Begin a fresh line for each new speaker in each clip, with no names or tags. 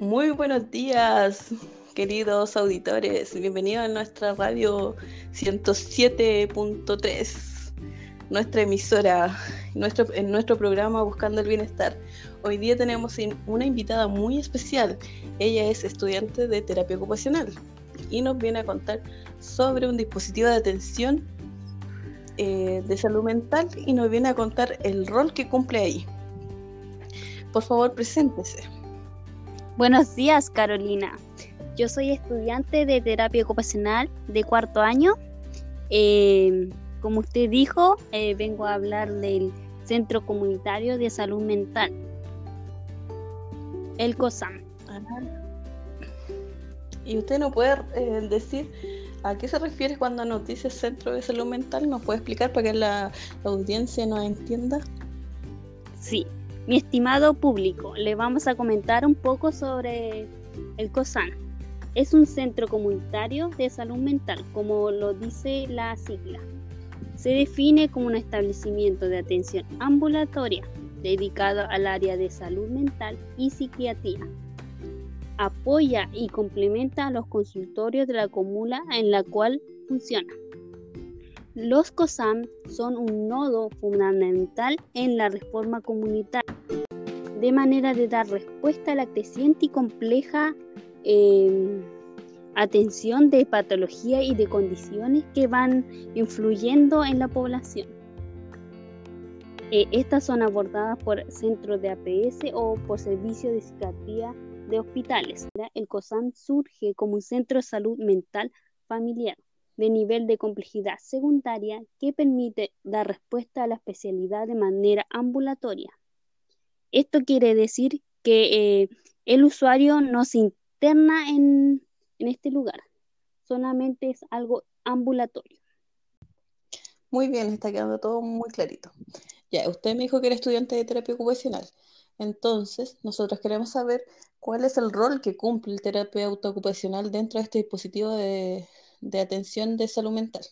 Muy buenos días, queridos auditores. Bienvenidos a nuestra radio 107.3, nuestra emisora, nuestro, en nuestro programa Buscando el Bienestar. Hoy día tenemos una invitada muy especial. Ella es estudiante de terapia ocupacional y nos viene a contar sobre un dispositivo de atención eh, de salud mental y nos viene a contar el rol que cumple ahí. Por favor, preséntese.
Buenos días, Carolina. Yo soy estudiante de terapia ocupacional de cuarto año. Eh, como usted dijo, eh, vengo a hablar del Centro Comunitario de Salud Mental, el COSAM.
¿Y usted no puede eh, decir a qué se refiere cuando nos dice Centro de Salud Mental? ¿Nos puede explicar para que la, la audiencia nos entienda?
Sí, mi estimado público, le vamos a comentar un poco sobre el COSAN. Es un centro comunitario de salud mental, como lo dice la sigla. Se define como un establecimiento de atención ambulatoria dedicado al área de salud mental y psiquiatría. Apoya y complementa a los consultorios de la comuna en la cual funciona. Los COSAM son un nodo fundamental en la reforma comunitaria, de manera de dar respuesta a la creciente y compleja em, atención de patología y de condiciones que van influyendo en la población. Eh, estas son abordadas por centros de APS o por servicios de psiquiatría de hospitales. El COSAM surge como un centro de salud mental familiar de nivel de complejidad secundaria que permite dar respuesta a la especialidad de manera ambulatoria. Esto quiere decir que eh, el usuario no se interna en, en este lugar, solamente es algo ambulatorio.
Muy bien, está quedando todo muy clarito. Ya, usted me dijo que era estudiante de terapia ocupacional. Entonces, nosotros queremos saber cuál es el rol que cumple el terapeuta ocupacional dentro de este dispositivo de, de atención de salud mental.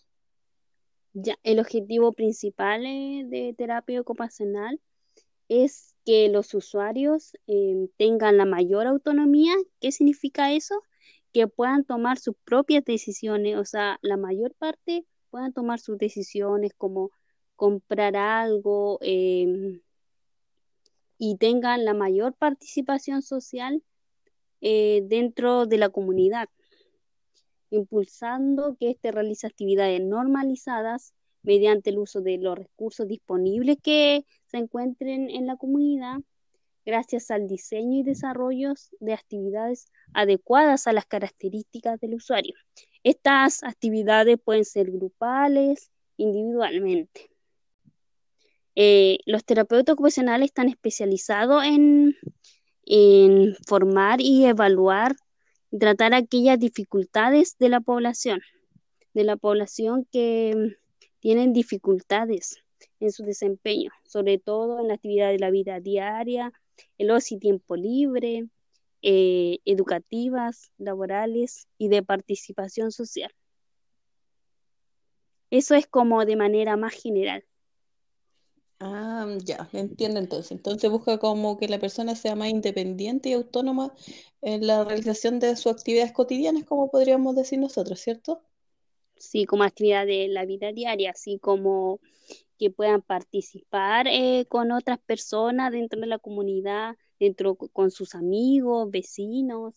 Ya, el objetivo principal eh, de terapia ocupacional es que los usuarios em, tengan la mayor autonomía. ¿Qué significa eso? Que puedan tomar sus propias decisiones, o sea, la mayor parte puedan tomar sus decisiones como comprar algo em, y tengan la mayor participación social eh, dentro de la comunidad impulsando que éste realice actividades normalizadas mediante el uso de los recursos disponibles que se encuentren en la comunidad, gracias al diseño y desarrollo de actividades adecuadas a las características del usuario. Estas actividades pueden ser grupales, individualmente. Eh, los terapeutas ocupacionales están especializados en, en formar y evaluar tratar aquellas dificultades de la población, de la población que tienen dificultades en su desempeño, sobre todo en la actividad de la vida diaria, el ocio y tiempo libre, eh, educativas, laborales y de participación social. Eso es como de manera más general.
Ah, ya, entiendo entonces. Entonces busca como que la persona sea más independiente y autónoma en la realización de sus actividades cotidianas, como podríamos decir nosotros, ¿cierto?
Sí, como actividad de la vida diaria, así como que puedan participar eh, con otras personas dentro de la comunidad, dentro con sus amigos, vecinos,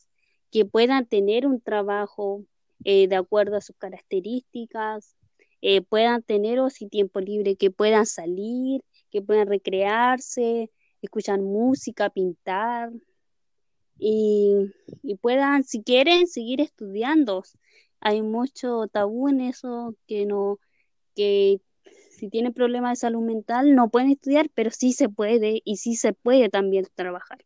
que puedan tener un trabajo eh, de acuerdo a sus características, eh, puedan tener tiempo libre, que puedan salir, que puedan recrearse, escuchar música, pintar y, puedan, si quieren, seguir estudiando. Hay mucho tabú en eso que no, que si tienen problemas de salud mental no pueden estudiar, pero sí se puede y sí se puede también trabajar.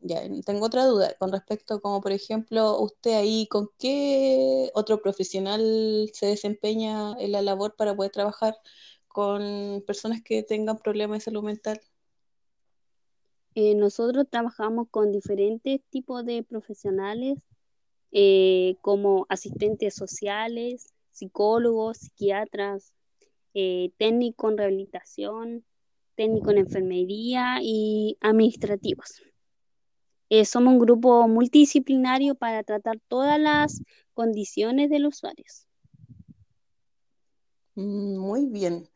Ya, tengo otra duda con respecto, como por ejemplo, usted ahí, ¿con qué otro profesional se desempeña en la labor para poder trabajar con personas que tengan problemas de salud mental?
Eh, nosotros trabajamos con diferentes tipos de profesionales, eh, como asistentes sociales, psicólogos, psiquiatras, eh, técnicos en rehabilitación, técnicos en enfermería y administrativos. Eh, somos un grupo multidisciplinario para tratar todas las condiciones de los usuarios.
Mm, muy bien.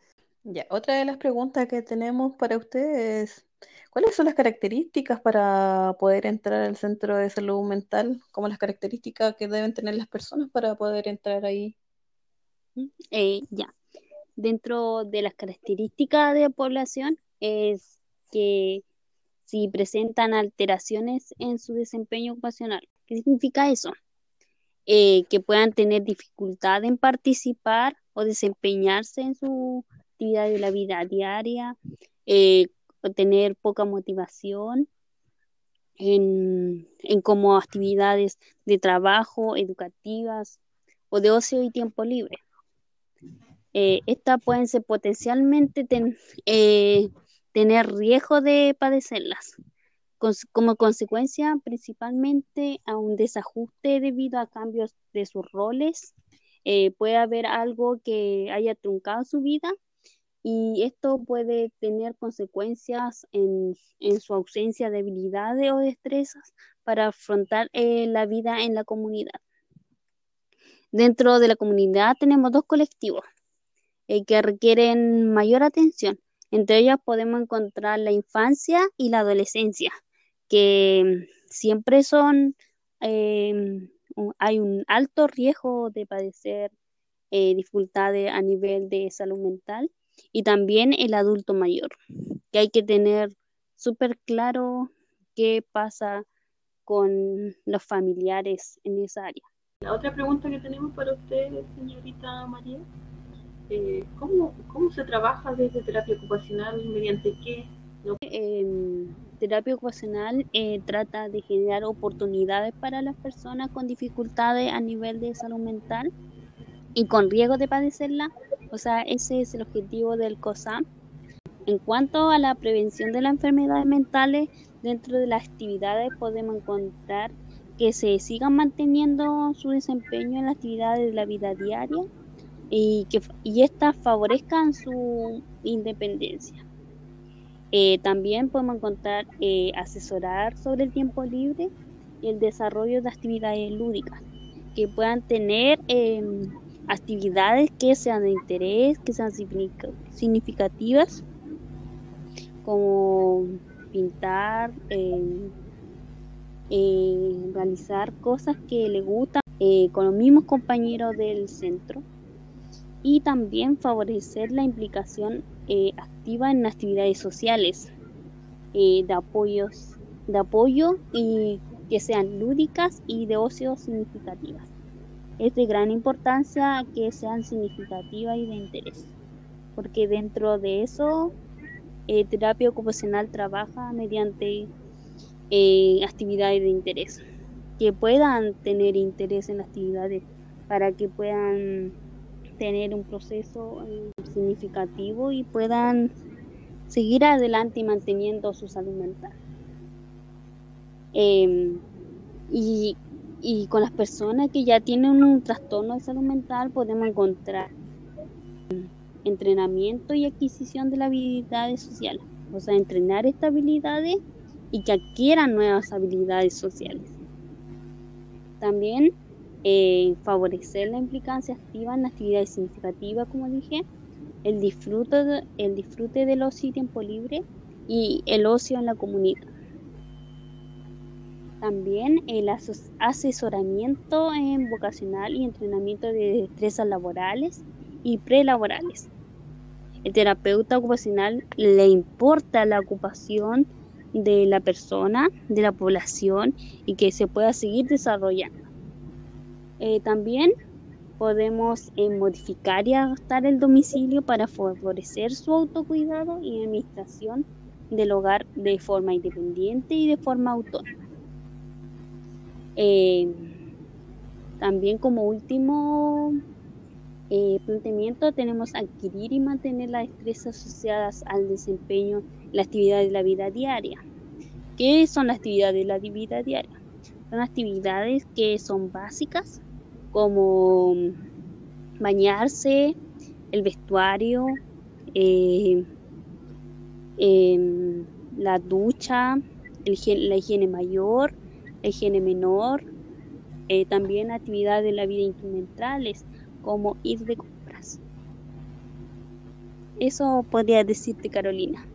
Ya, otra de las preguntas que tenemos para ustedes es, ¿cuáles son las características para poder entrar al centro de salud mental? ¿Cómo las características que deben tener las personas para poder entrar ahí?
Eh, ya, dentro de las características de la población es que si presentan alteraciones en su desempeño ocupacional. ¿Qué significa eso? Eh, que puedan tener dificultad en participar o desempeñarse en su actividad de la vida diaria, eh, tener poca motivación en, como actividades de trabajo, educativas o de ocio y tiempo libre. Eh, estas pueden ser potencialmente eh, tener riesgo de padecerlas, como consecuencia principalmente a un desajuste debido a cambios de sus roles. Eh, puede haber algo que haya truncado su vida y esto puede tener consecuencias en, su ausencia de habilidades o destrezas para afrontar eh, la vida en la comunidad. Dentro de la comunidad tenemos dos colectivos eh, que requieren mayor atención. Entre ellas podemos encontrar la infancia y la adolescencia, que siempre son, em, hay un alto riesgo de padecer eh, dificultades a nivel de salud mental y también el adulto mayor, que hay que tener súper claro qué pasa con los familiares en esa área.
La otra pregunta que tenemos para usted, señorita María, eh, ¿cómo, se trabaja desde terapia ocupacional? ¿Mediante qué?
Em, terapia ocupacional eh, trata de generar oportunidades para las personas con dificultades a nivel de salud mental y con riesgo de padecerla o sea, ese es el objetivo del COSAM. En cuanto a la prevención de las enfermedades mentales, dentro de las actividades podemos encontrar que se sigan manteniendo su desempeño en las actividades de la vida diaria y que y estas favorezcan su independencia. Eh, también podemos encontrar eh, asesorar sobre el tiempo libre y el desarrollo de actividades lúdicas que puedan tener em, actividades que sean de interés, que sean significativas, como pintar, eh, eh, realizar cosas que le gustan eh, con los mismos compañeros del centro. Y también favorecer la implicación activa en actividades sociales de apoyos de apoyo y que sean lúdicas y de ocio significativas es de gran importancia que sean significativas y de interés, porque dentro de eso, eh, terapia ocupacional trabaja mediante eh, actividades de interés, que puedan tener interés en las actividades para que puedan tener un proceso eh, significativo y puedan seguir adelante y manteniendo su salud mental. Em, y y con las personas que ya tienen un trastorno de salud mental podemos encontrar entrenamiento y adquisición de las habilidades sociales, o sea, entrenar estas habilidades y que adquieran nuevas habilidades sociales. También eh, favorecer la implicancia activa en actividades significativas, como dije, el disfrute, el disfrute del ocio y tiempo libre y el ocio en la comunidad. También el asesoramiento en vocacional y entrenamiento de destrezas laborales y prelaborales. El terapeuta ocupacional le importa la ocupación de la persona, de la población y que se pueda seguir desarrollando. Eh, también podemos eh, modificar y adaptar el domicilio para favorecer su autocuidado y administración del hogar de forma independiente y de forma autónoma. Eh, también como último eh, planteamiento tenemos adquirir y mantener las destrezas asociadas al desempeño la actividad de la vida diaria. ¿Qué son las actividades de la vida diaria? Son actividades que son básicas como bañarse, el vestuario, eh, em, la ducha, la higiene mayor, higiene menor, eh, también actividades de la vida instrumentales, como ir de compras. Eso podría decirte, Carolina.